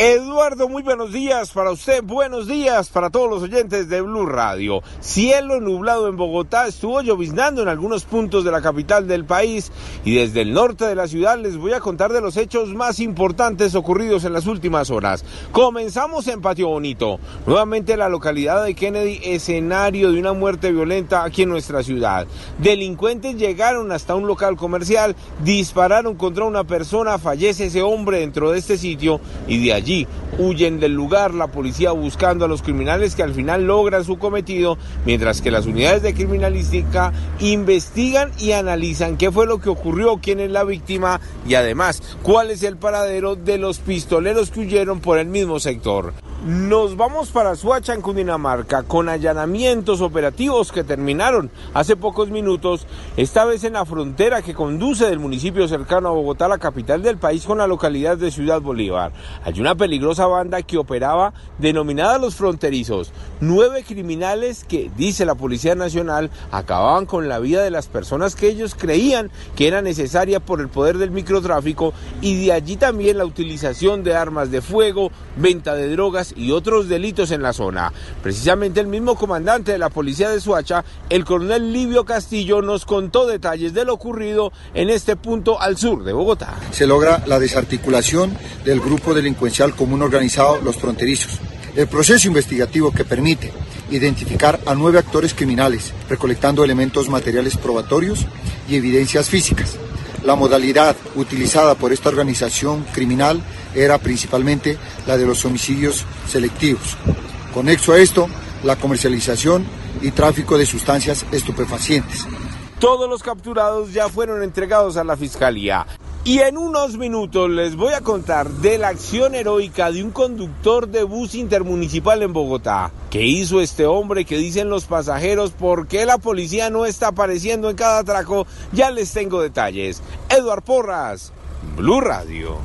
Eduardo, muy buenos días para usted, buenos días para todos los oyentes de Blue Radio. Cielo nublado en Bogotá, estuvo lloviznando en algunos puntos de la capital del país y desde el norte de la ciudad les voy a contar de los hechos más importantes ocurridos en las últimas horas. Comenzamos en Patio Bonito, nuevamente la localidad de Kennedy, escenario de una muerte violenta aquí en nuestra ciudad. Delincuentes llegaron hasta un local comercial, dispararon contra una persona, fallece ese hombre dentro de este sitio y de allí allí. Huyen del lugar, la policía buscando a los criminales que al final logran su cometido, mientras que las unidades de criminalística investigan y analizan qué fue lo que ocurrió, quién es la víctima y además cuál es el paradero de los pistoleros que huyeron por el mismo sector. Nos vamos para Suacha, en Cundinamarca, con allanamientos operativos que terminaron hace pocos minutos, esta vez en la frontera que conduce del municipio cercano a Bogotá, la capital del país, con la localidad de Ciudad Bolívar. Hay una peligrosa banda que operaba denominada Los Fronterizos. Nueve criminales que, dice la Policía Nacional, acababan con la vida de las personas que ellos creían que era necesaria por el poder del microtráfico y de allí también la utilización de armas de fuego, venta de drogas, y otros delitos en la zona. Precisamente el mismo comandante de la policía de Suacha, el coronel Livio Castillo, nos contó detalles de lo ocurrido en este punto al sur de Bogotá. Se logra la desarticulación del grupo delincuencial común organizado Los Fronterizos. El proceso investigativo que permite identificar a nueve actores criminales, recolectando elementos materiales probatorios y evidencias físicas la modalidad utilizada por esta organización criminal era principalmente la de los homicidios selectivos. Conexo a esto, la comercialización y tráfico de sustancias estupefacientes. Todos los capturados ya fueron entregados a la fiscalía. Y en unos minutos les voy a contar de la acción heroica de un conductor de bus intermunicipal en Bogotá. ¿Qué hizo este hombre? ¿Qué dicen los pasajeros? ¿Por qué la policía no está apareciendo en cada atraco? Ya les tengo detalles. Eduard Porras, Blue Radio.